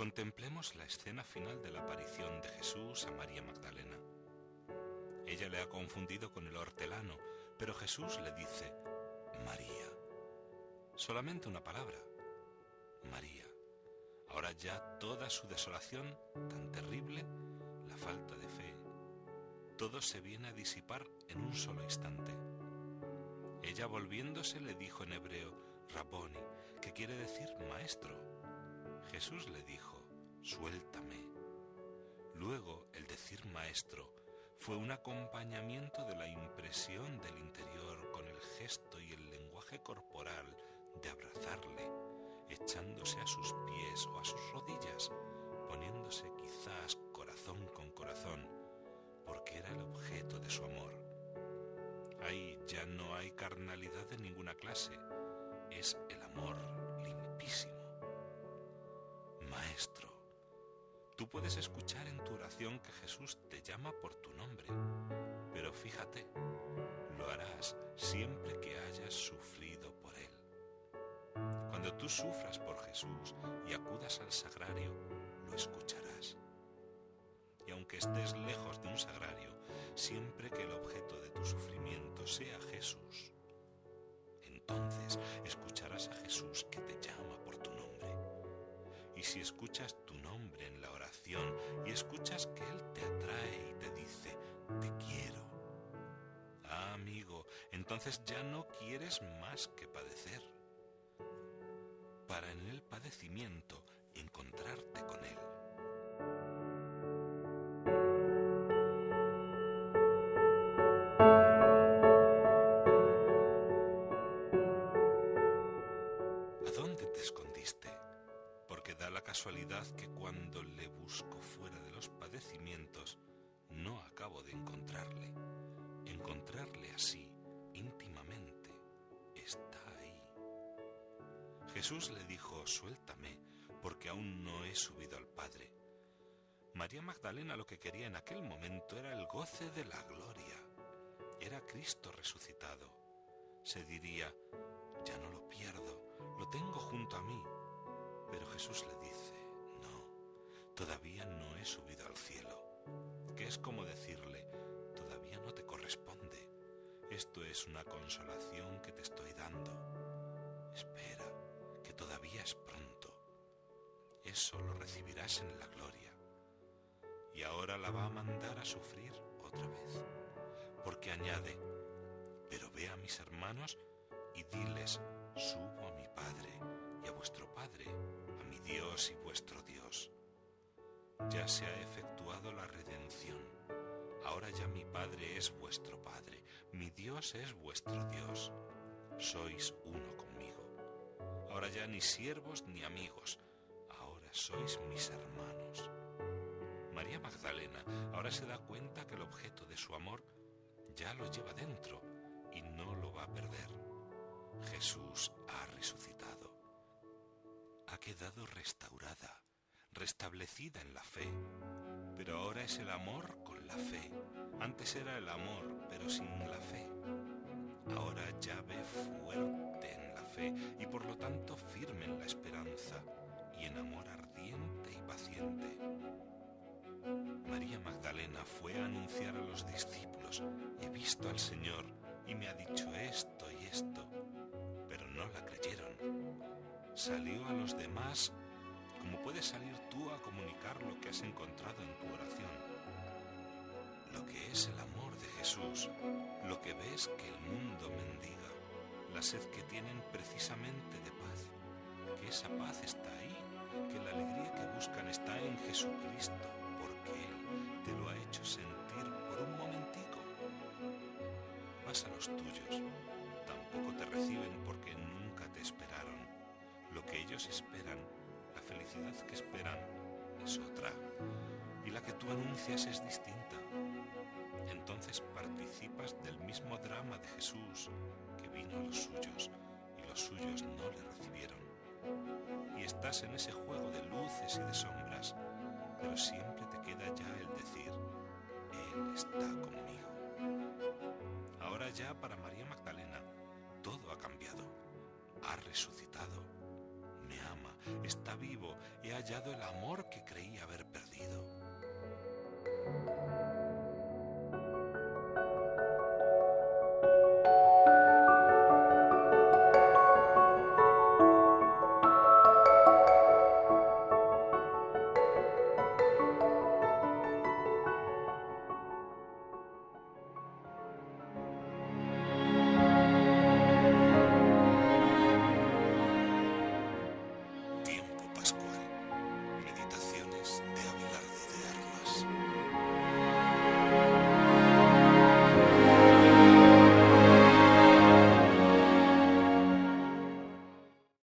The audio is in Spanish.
Contemplemos la escena final de la aparición de Jesús a María Magdalena. Ella le ha confundido con el hortelano, pero Jesús le dice, María. Solamente una palabra, María. Ahora ya toda su desolación, tan terrible, la falta de fe, todo se viene a disipar en un solo instante. Ella volviéndose le dijo en hebreo, Raboni, que quiere decir maestro. Jesús le dijo, suéltame. Luego el decir maestro fue un acompañamiento de la impresión del interior con el gesto y el lenguaje corporal de abrazarle, echándose a sus pies o a sus rodillas, poniéndose quizás corazón con corazón, porque era el objeto de su amor. Ahí ya no hay carnalidad de ninguna clase, es el amor limpísimo. Maestro, tú puedes escuchar en tu oración que Jesús te llama por tu nombre, pero fíjate, lo harás siempre que hayas sufrido por Él. Cuando tú sufras por Jesús y acudas al sagrario, lo escucharás. Y aunque estés lejos de un sagrario, siempre que el objeto de tu sufrimiento sea Jesús, entonces escucharás a Jesús que Y si escuchas tu nombre en la oración y escuchas que Él te atrae y te dice, te quiero, ah amigo, entonces ya no quieres más que padecer para en el padecimiento encontrarte con Él. Porque da la casualidad que cuando le busco fuera de los padecimientos, no acabo de encontrarle. Encontrarle así, íntimamente, está ahí. Jesús le dijo, suéltame, porque aún no he subido al Padre. María Magdalena lo que quería en aquel momento era el goce de la gloria. Era Cristo resucitado. Se diría, ya no lo pierdo, lo tengo junto a mí. Pero Jesús le dice, no, todavía no he subido al cielo, que es como decirle, todavía no te corresponde. Esto es una consolación que te estoy dando. Espera, que todavía es pronto. Eso lo recibirás en la gloria. Y ahora la va a mandar a sufrir otra vez, porque añade, pero ve a mis hermanos y diles, subo a mi Padre Dios y vuestro Dios. Ya se ha efectuado la redención. Ahora ya mi Padre es vuestro Padre, mi Dios es vuestro Dios. Sois uno conmigo. Ahora ya ni siervos ni amigos, ahora sois mis hermanos. María Magdalena ahora se da cuenta que el objeto de su amor ya lo lleva dentro y no lo va a perder. Jesús ha resucitado. Ha quedado restaurada, restablecida en la fe. Pero ahora es el amor con la fe. Antes era el amor, pero sin la fe. Ahora ya ve fuerte en la fe y por lo tanto firme en la esperanza y en amor ardiente y paciente. María Magdalena fue a anunciar a los discípulos, he visto al Señor y me ha dicho esto y esto, pero no la creyeron. Salió a los demás como puedes salir tú a comunicar lo que has encontrado en tu oración. Lo que es el amor de Jesús, lo que ves que el mundo mendiga, la sed que tienen precisamente de paz, que esa paz está ahí, que la alegría que buscan está en Jesucristo, porque Él te lo ha hecho sentir por un momentico. Vas a los tuyos, tampoco te reciben porque esperaron. Lo que ellos esperan, la felicidad que esperan, es otra, y la que tú anuncias es distinta. Entonces participas del mismo drama de Jesús, que vino a los suyos, y los suyos no le recibieron. Y estás en ese juego de luces y de sombras, pero siempre te queda ya el decir, Él está conmigo. Ahora ya para María Magdalena todo ha cambiado, ha resucitado, está vivo, he hallado el amor que creí haber perdido.